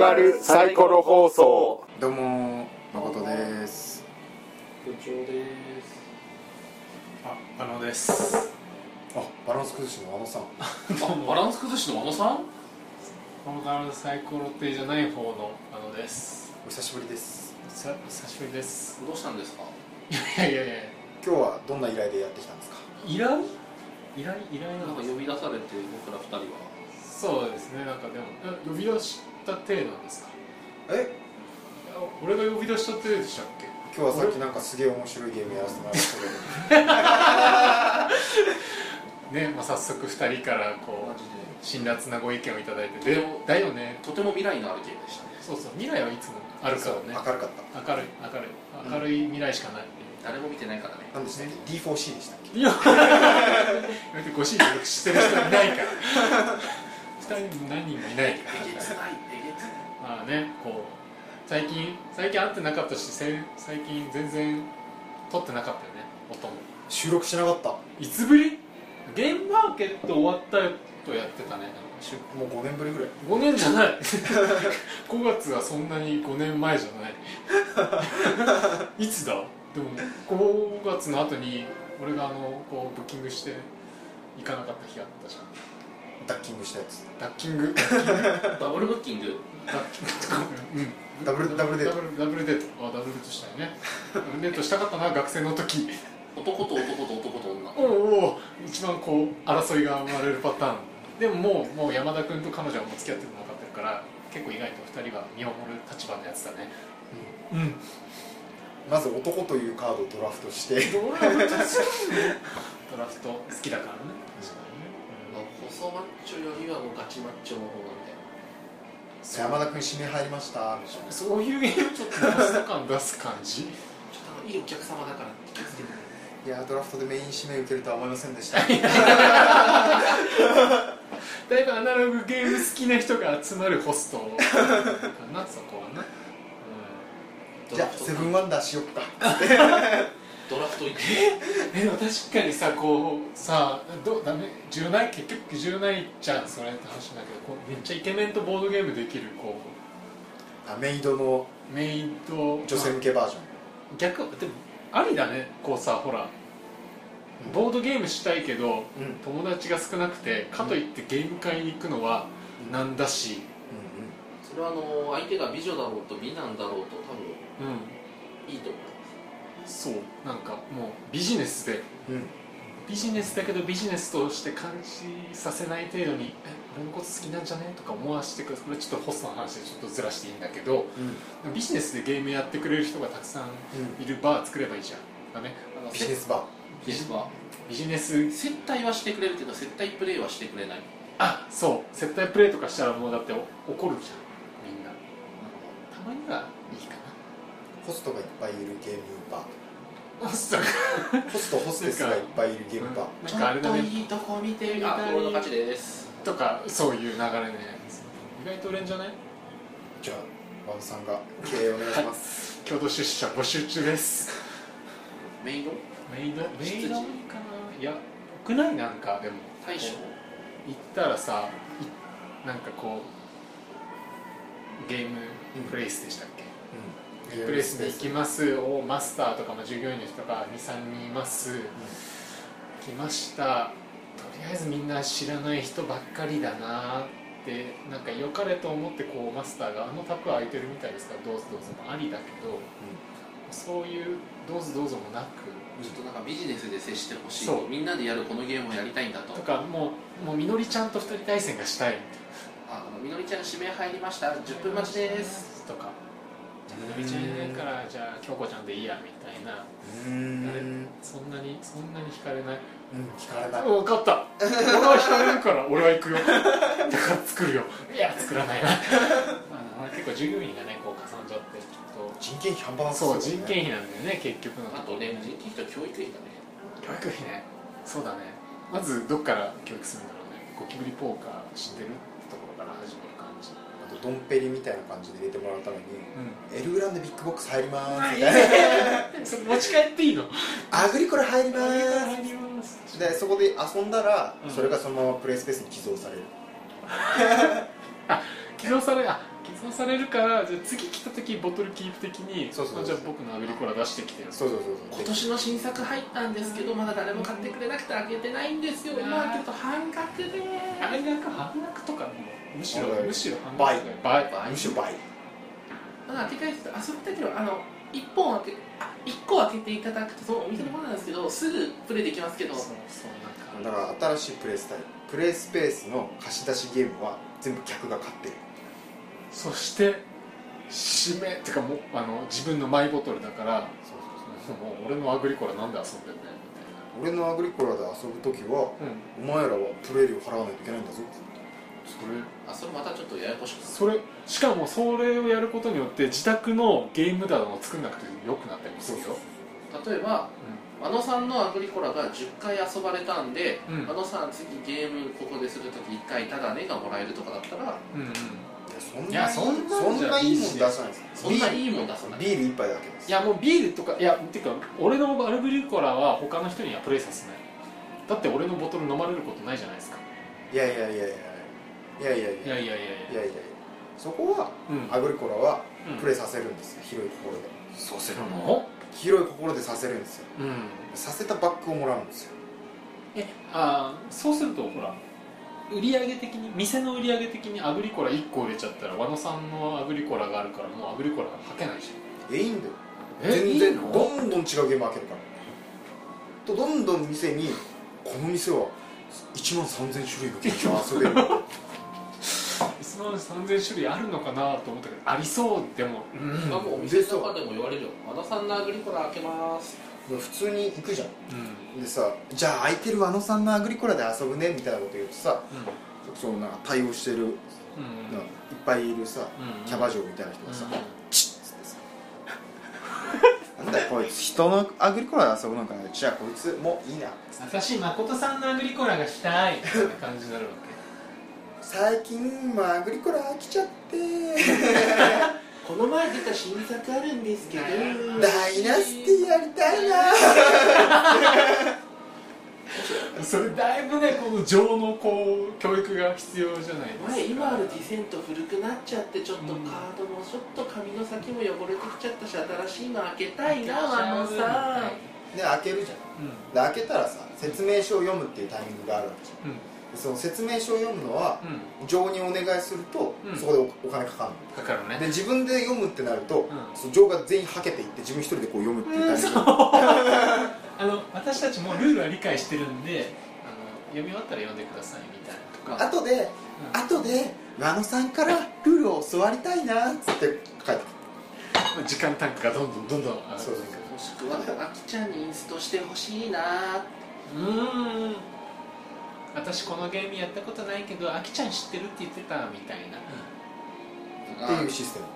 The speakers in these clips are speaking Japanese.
がるサイコロ放送。どうも誠です。部長です。あ、あのです。あバランス崩しのあのさん。あバランス崩しのあのさん？このからサイコロ亭じゃない方のあのです。お久しぶりです。さ久しぶりです。どうしたんですか？いやいやいや今日はどんな依頼でやってきたんですか？依頼？依頼？依頼なかなんんか呼び出されて僕ら二人はそうですね。なんかでもえ呼び出した体なんですか？え？あ俺が呼び出した体でしたっけ？今日はさっきなんかすげえ面白いゲームやらせてもらいましたけどね、まあ早速二人からこう辛辣なご意見をいただいて、でだよね。とても未来のあるゲームでしたねそうそう未来はいつもあるからね。明るかった明るい明るい明るい未来しかない。誰も見てないからね何でしたっけ？D4C でしたっけ？いや、だってご主人してる人いないから。二人も何人もいないまあね、こう最近最近会ってなかったし、せ最近全然撮ってなかったよね、音も。収録しなかった。いつぶり？ゲームマーケット終わったとやってたね。もう5年ぶりぐらい。5年じゃない。5月はそんなに5年前じゃない。いつだ？でも5月の後に俺があのこうブッキングして行かなかった日あったじゃんダッキングしたやつ。ダッキング？ダッキングダブルブッキング？ダッキング。うん。ダブルダブルデート。ダブルダブルデート。あダブルデートしたよね。ダブルデートしたかったな学生の時。男と男と男と女。おうおう。一番こう争いが生まれるパターン。でももうもう山田君と彼女はもう付き合ってるの分かってるから結構意外と2人は見守る立場のやつだね。うん。まず男というカードをドラフトして。ドラフト ドラフト好きだからね細マッチョよりはもうガチマッチョの方なんで。山田君指名入りました。にねそういうゲームちょっと感出す感じ？ちょっといいお客様だから気をつけてねいやドラフトでメイン指名受けるとは思いませんでした。だいぶアナログゲーム好きな人が集まるホストかなそこはな、うじゃあセブンワンダーしよっか ドラフト行くん、え？でも確かにさこうさどうダメ？重ない？結局重ないじゃんそれって話だけどこうめっちゃイケメンとボードゲームできるこあメイドのうメイド。女性向けバージョン。逆？でもありだね。こうさほら。ボードゲームしたいけどうん。友達が少なくてかといってゲーム会に行くのはなんだし、それはあの相手が美女だろうと美男だろうと多分うん、そうなんかもうビジネスで。うん。うんビジネスだけどビジネスとして感じさせない程度に「え俺のこと好きなんじゃね?」とか思わせてくるこれちょっとホストの話でちょっとずらしていいんだけどうん。ビジネスでゲームやってくれる人がたくさんいるバー作ればいいじゃん。だねビジネスバー。ビジネスはビジネス接待はしてくれるけど接待プレイはしてくれない。あそう。接待プレイとかしたらもうだってお怒るじゃんみんな。たまにはいいかホストがいっぱいいるゲームバなホストホストホステスがいっぱいいるゲームバーなんかあれだね。ちょっといいとこ見てみたいあ俺の勝ちです。とかそういう流れね。意外と売れんじゃない？じゃあワンさんが。経営お願い。します共同出社募集中です。メイド？メイド？メイドかな？いや屋内なんかでも。大将？行ったらさいなんかこうゲームプレイスでしたっけ、うんプレイスで行きます。おマスターとかも従業員の人が23人います、来ました。とりあえずみんな知らない人ばっかりだなってなんか良かれと思ってこうマスターがあの卓空いてるみたいですか？らどうぞどうぞ。もありだけど、そういうどうぞどうぞもなく。ちょっとなんかビジネスで接してほしい。そう。みんなでやるこのゲームをやりたいんだと。とかもうもうみのりちゃんと二人対戦がしたい。みああのみのりちゃん指名入りました。10分待ちです。とかのりちゃんいないからじゃあ京子ちゃんでいいやみたいな。うん。そんなにそんなに惹かれない。うん聞かれない。分かった。俺は惹かれるから俺は行くよ。だから作るよ。いや作らないな。まあ結構従業員がねこうかさんじゃってちょっ人件費半端なとそう。人件費なんだよね結局のあとね人件費と教育費だね。教育費ね。そうだね。まずどっから教育するんだろうね。ゴキブリポーカー知ってるところから始めるドンペリみたいな感じで入れてもらうためにうん。エルグランデビッグボックス入りまーすみたいな。ね それ持ち帰っていいの？アグリコラ入りまー入ります。すでそこで遊んだらうん。それがそのままプレイスペースに寄贈される。寄贈されあ寄そうされるからじゃあ次来た時ボトルキープ的にそうそうそう。あじゃあ僕のアグリコラ出してきてよそうそうそう今年の新作入ったんですけどまだ誰も買ってくれなくて開けてないんですよ。今開けると半額で。半額半額むしろはいむしろ半倍額。倍。倍。むしろ倍。ただ開け返すと遊びたけどあの1本開けあ1個開けていただくとそのお店のものなんですけどすぐプレイできますけど。そうそうなんか。だから新しいプレイスタイル。プレイスペースの貸し出しゲームは全部客が買ってる。そして締めってかもうあの自分のマイボトルだからもう俺のアグリコラなんで遊んでんねんみ俺のアグリコラで遊ぶ時はうん。お前らはプレイ料払わないといけないんだぞそれあそれまたちょっとややこしくそれしかもそれをやることによって自宅のゲーム棚を作んなくてよくなったりもするよ。例えばあのさんのアグリコラが10回遊ばれたんで、うん。あのさん次ゲームここでするとき1回ただねがもらえるとかだったらうんうん。いいやそんなそんないいもん出さないです。そんないいもん出さない。ビール一杯だけです。いやもうビールとかいやっていうか俺のアルグリコラは他の人にはプレイさせない。だって俺のボトル飲まれることないじゃないですか。いやいやいやいやいやいやいや。いやいやいやいや。そこは、アグリコラはプレーさせるんですよ、広い心で。させるの？広い心でさせるんですよ、させたバックをもらうんですよ。えああそうするとほら売上的に店の売上的にアグリコラ1個売れちゃったら和野さんのアグリコラがあるからもうアグリコラはけないじゃん。えいいんだよ全然どんどん違うゲーム開けるから。とどんどん店にこの店は1万3000種類の景を遊べる。万3000種類あるのかなと思ったけどありそうでも。うん。まあもうお店とかでも言われるよ。和田さんのアグリコラ開けます。普通に行くじゃん。うん。でさじゃあ空いてるあのさんのアグリコラで遊ぶねみたいなこと言うとさそうなんか対応してるうん。いっぱいいるさうん。キャバ嬢みたいな人がさうん「チッ!」つってさ「なんだよこいつ。人のアグリコラで遊ぶのかなじゃあこいつもういいな」私誠さんのアグリコラがしたい。みたいな感じになるわ最近もうアグリコラ飽きちゃって。この前出た新作あるんですけど。ダイナスティやりたいな。け それだいぶねこの情のこう教育が必要じゃないですか。前今あるディセント古くなっちゃってちょっとカードもちょっと紙の先も汚れてきちゃったし新しいの開けたいなあのさで開けるじゃん。うん。で開けたらさ説明書を読むっていうタイミングがあるわけじゃん。うん。でその説明書を読むのはうん。情にお願いすると、うん。そこでおお金かかるの。かかるね。で自分で読むってなると、ん。その情が全員はけていって自分一人でこう読むっていうタイミング、あの私たちもルールは理解してるんであの読み終わったら読んでくださいみたいなとか。後で、後で和野さんからルールを教わりたいなっつって書いて時間単価がどんどんどんどん上がってそうそうもしくはあきちゃんにインストしてほしいなうーん私このゲームやったことないけどあきちゃん知ってるって言ってたみたいな、っていうシステム。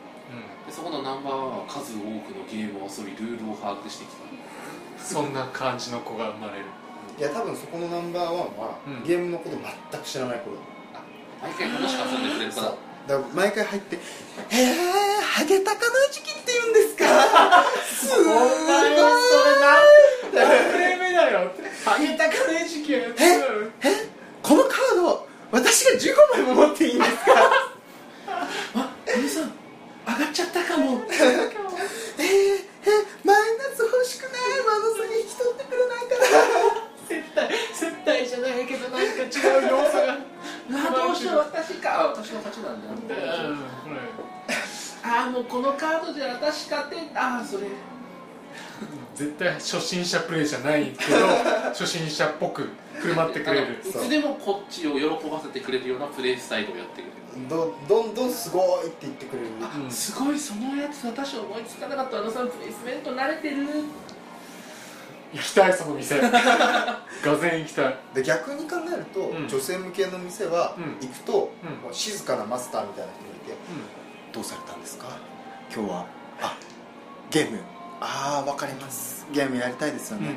でそこのナンバーワンは数多くのゲームを遊びルールを把握してきた。そんな感じの子が生まれる。いや多分そこのナンバーワンは、うん。ゲームのこと全く知らない子だ毎回楽しく遊んでくれる子だ。だから毎回入って「へえハゲタカの時期って言うんですか？すごい。それ何 よ。え？このカード私が15枚も持っていいんで対初心者プレイじゃないけど 初心者っぽく振る舞ってくれる。いつでもこっちを喜ばせてくれるようなプレイスタイルをやってくれる。どどんどんすごいって言ってくれる。うん。すごいそのやつ私思いつかなかったあのさんプレイスメント慣れてる。行きたいその店。がぜ行きたい。で逆に考えると、うん。女性向けの店は、うん。行くと、うん。もう静かなマスターみたいな人がいて「どうされたんですか？今日は。あゲームああわかります。ゲームやりたいですよね、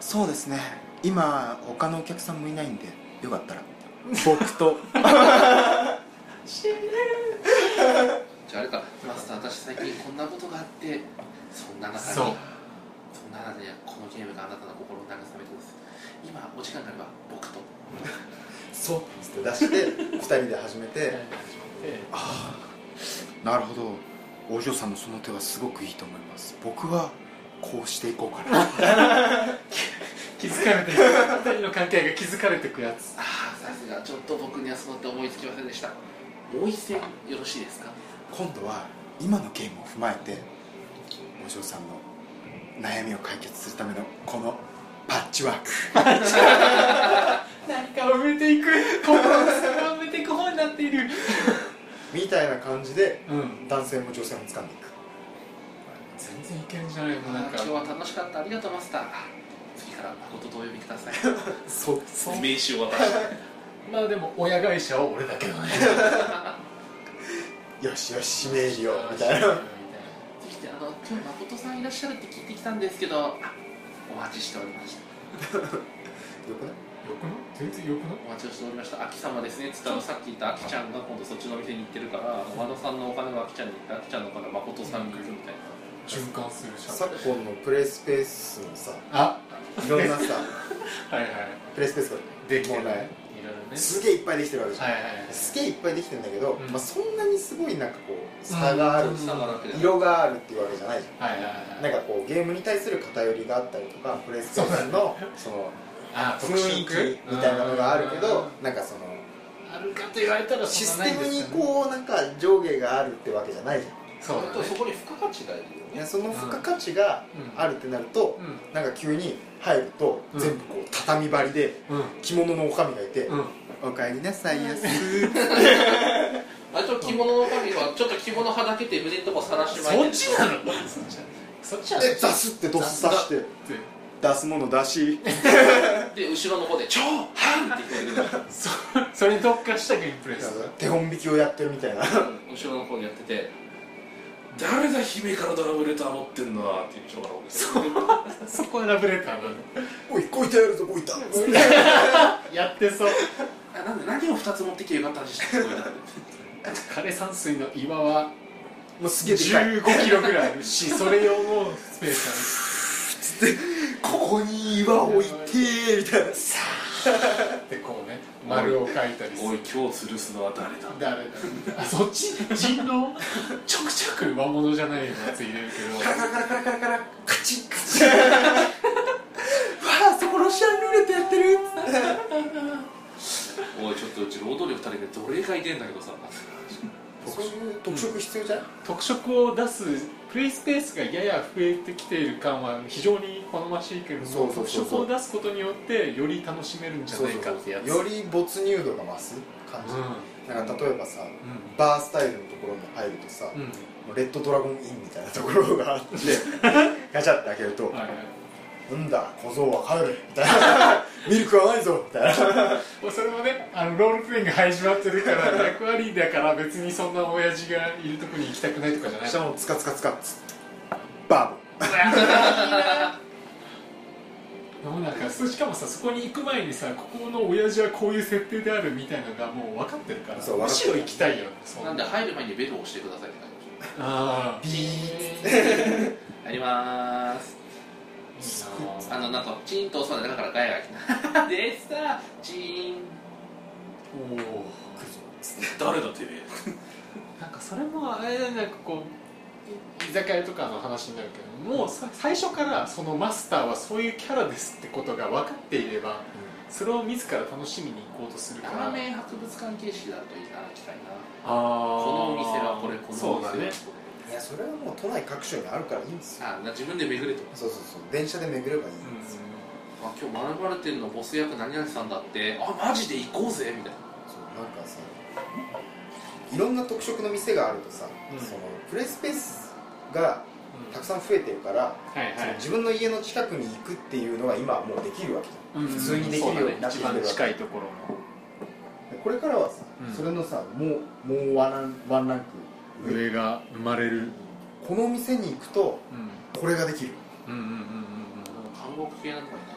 そうですね。今他のお客さんもいないんでよかったら。僕と。じゃああれかマスター私最近こんなことがあってそんな中にそんな中でこのゲームがあなたの心を慰めてます。今お時間があれば僕と。そう。っつって出して2人で始めて。でああなるほどお嬢さんのその手はすごくいいと思います。僕はこうしていこうかな。気づかれていく二人の関係が気づかれていくやつ。ああさすが。ちょっと僕にはその手思いつきませんでした。もう一戦よろしいですか？今度は今のゲームを踏まえてお嬢さんの悩みを解決するためのこのパッチワーク。何か埋めていく。心を埋めていく方になっているみたいな感じでうん。男性も女性も掴んでいく。全然いけるんじゃないの？なんか。今日は楽しかった。ありがとうマスター。次から誠とお呼びください。そうそう名刺を渡して。まあでも親会社は俺だけどね。よしよし指名利用みたいな。そしてあの今日誠さんいらっしゃるって聞いてきたんですけどあお待ちしておりました。よくない？よくない？全然よくない？お待ちをしておりました。秋様ですね。っつったらさっき言った秋ちゃんが今度そっちの店に行ってるから和田さんのお金は秋ちゃんに行って秋ちゃんのお金は誠さんに行くみたいな。循環する社昨今のプレイスペースのさあ。いろんなさ はいはい。プレイスペースができてるもうねいすげえいっぱいできてるわけじゃん、はいはいはい。すげえいっぱいできてるんだけど、うん。まあ、そんなにすごいなんかこう差がある、うん。色があるっていうわけじゃないじはいはいゃはい。んなんかこうゲームに対する偏りがあったりとかプレイスペースのそのあ雰囲気みたいなのがあるけどなんかそのあるかと言われたらシステムにこうなんか上下があるってわけじゃないじゃん。そうだね。そこに付加価値がいるよね。いやその付加価値があるってなると、うんなんか急に入るとうん。全部こう畳張りでうん。着物の女将がいてうんうん「おかえりなさいやす」あれと着物の髪はちょっと着物はだけて胸のとこさらしまいそてっちなの？そっちなの。で出すってドス出して。出すもの出し で後ろの方で「超ハン!」って言ってる。そそれに特化したゲームプレイス手本引きをやってるみたいな。後ろの方でやってて「誰だ姫からドラブレター持ってんのは」って言ってしょうがないそこはラブレターなの。おいこいたやるぞこいた やってそう。あなんで何を2つ持ってきてよかったんでしたっけ？これだ枯山水の岩はもうすげえでかい。15キロぐらいあるしそれ用のスペースここに岩置いてみたいな。あるでこうね丸を描いたりする。おい今日吊るすのは誰だ？誰だ？あそっち？人狼？ちょくちょく魔物じゃないやつ入れるけカラカラカラカラカラカラカチッカチッわあそこロシアンルーレットやってるおいちょっとうち労働力足りねえ奴隷がいてんだけどさそういう特色必要じゃないど特色を出すプレイスペースがやや増えてきている感は非常に好ましいけれどそうも特色を出すことによってより楽しめるんじゃないかってやつ。より没入度が増す感じ、うなんか例えばさん。バースタイルのところに入るとさ、うん。レッドドラゴンインみたいなところがあって ガチャって開けるとはいはい「なんだ小僧は帰る」みたいな「ミルクはないぞ」みたいな。もうそれもねあのロールプレイング始まってるから役割だから別にそんな親父がいるとこに行きたくないとかじゃない。しかもツカツカツカっつって。バでもなんかそしかもさそこに行く前にさここの親父はこういう設定であるみたいなのがもう分かってるから。そうむしろ行きたいよな。んで入る前にベルを押してくださいって感じああビー入 りまーすあのなんかチーンと押すので中からガヤが来た。でさチーン。おお誰だてめえなんかそれもあれなんかこう居酒屋とかの話になるけどもうさ最初からそのマスターはそういうキャラですってことが分かっていればそれを自ら楽しみに行こうとするから。ラーメン博物館形式だといいな機会な。あこのお店はこれこのお店。はこれそうだねいやそれはもう都内各所にあるからいいんですよ。あな自分で巡れと。そうそうそう。電車で巡ればいいんですよ、あ今日学ばれてるのボス役何々さんだって。あマジで行こうぜみたいな。そうなんかさいろんな特色の店があるとさ、うん。そのプレイスペースがたくさん増えてるから、はい自分の家の近くに行くっていうのが今はもうできるわけじゃん、うん普通にできるようになってきてる近いところのでこれからはさ、うん。それのさもうもうワンランワンランク上上が生まれる。この店に行くとうん。これができる。うんうんうんうん韓国系なんかにな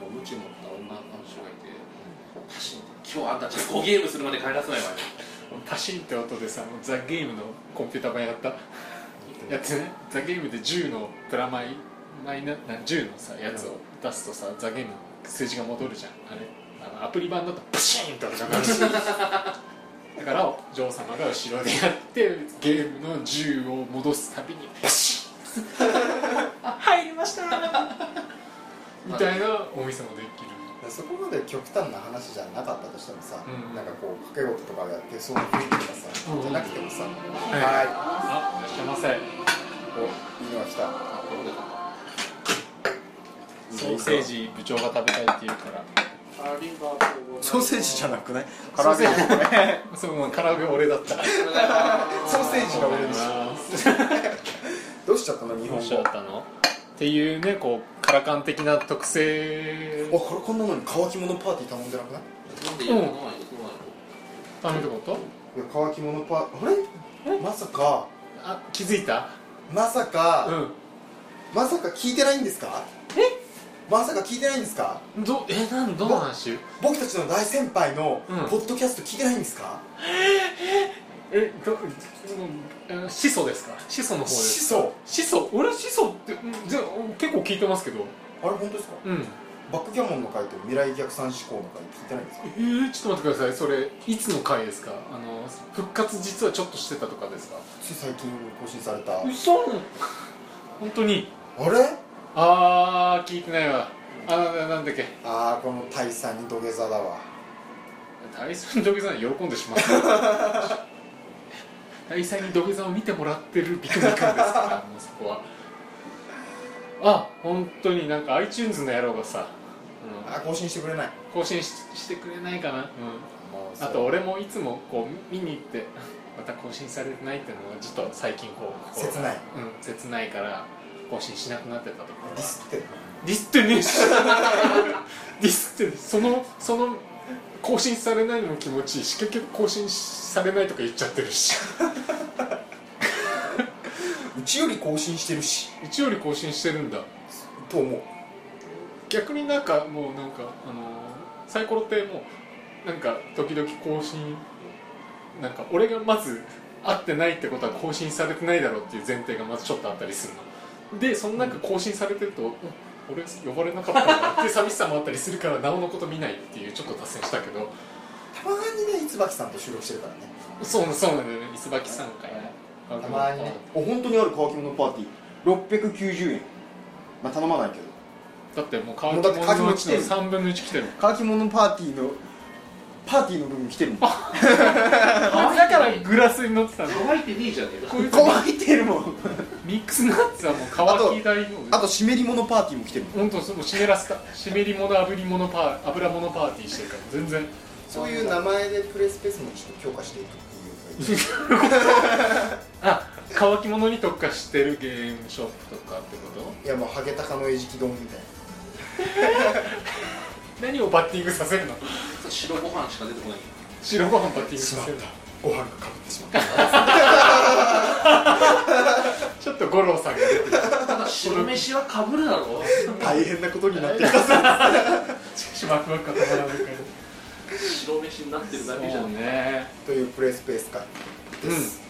もうムチ持った女の人がいてパシンって今日あんたち5ゲームするまで帰らせないわようんパシンって音でさザ・ゲームのコンピューター版やった。やってね。ザ・ゲームで10のプラマイマイナな10のさやつを出すとさザ・ゲームの数字が戻るじゃん。あれ。あのアプリ版だとパシーンって音が鳴る。し だからお嬢様が後ろでやってゲームの銃を戻すたびに入りました！みたいなお店もできる。そこまで極端な話じゃなかったとしてもさ、うん。なんかこう掛け事とかやってそういう雰囲気とかさ、うんじゃなくてもさ、はい。はあい。らっしゃいませいおいいのが来た。ソーセージ部長が食べたいって言うからソーセージじゃなくない？唐揚げ。そうもう唐揚げ俺だった。ソーセージが俺でしあどうしちゃったの？日本どうしちゃっ語たの？っていうねこうカラカン的な特性。あこれこんなのに乾き物パーティー頼んでなくない？なんでやるのないの頼むってこと？いや乾き物パーあれ？まさか。あ気づいた？まさか、うまさか聞いてないんですか？えまさか聞いてないんですか？んどえなんどの話？僕たちの大先輩のうん。ポッドキャスト聞いてないんですか、えどうんあの始祖ですか？始祖の方です始祖始祖俺始祖ってうんじゃ結構聞いてますけど。あれ本当ですか？うん。バックギャモンの回と未来逆算思考の回聞いてないんですか？えー、ちょっと待ってください。それいつの回ですか？あの復活実はちょっとしてたとかですか？つい最近更新された。あ嘘！本当に。れ？あー聞いてないわ。あななんだっけ？ああこの大佐に土下座だわ。大佐に土下座に喜んでしまった大佐に土下座を見てもらってるビクナ君ですから もうそこは。あ本当になんか iTunes の野郎がさ、うん。あ更新してくれない。更新ししてくれないかな、うん、あと俺もいつもこう見に行ってまた更新されてないっていうのがちょっと最近こう切ない。うん切ないから更新しなくなってたところディスってるディスってねえし。ディスってそのその更新されないのも気持ちいいし結局更新されないとか言っちゃってるし。うちより更新してるし。うちより更新してるんだ。と思う。逆になんかもうなんかあのサイコロってもうなんか時々更新なんか俺がまず会ってないってことは更新されてないだろうっていう前提がまずちょっとあったりするのでその中更新されてると、うん俺呼ばれなかったなって寂しさもあったりするからなおのこと見ないっていうちょっと達成したけど。たまにね椿さんと収録してるからね。そうそうなんだよね。磯崎さんかたらまにね。お本当にある乾き物パーティー。690円。まあ頼まないけど。だってもう乾き物のうちの物来てる。3分の1来てる乾き物パーティーのパーティーの部分来てるもん。だからグラスに乗ってたの。乾いてねえじゃねえか。乾いてるもん。ミックスナッツはもう乾き台のあと湿り物パーティーも来てるもん。本当そう湿らせた湿り物炙り物パー油物パーティーしてるから全然。そういう名前でプレイスペースもちょっと強化していくっていう。あ乾き物に特化してるゲームショップとかってこと？いやもうハゲタカの餌食丼みたい 何をバッティングさせるの？白ご飯しか出てこない。白ご飯バッティングなさせるの？ご飯がかぶってしまった。ちょっと五郎さんが出てる。ただ白飯はかぶるだろ大変なことになってい しかしワクワクが止まらないから。白飯になってるだけじゃそう。ねねというプレイスペース会です、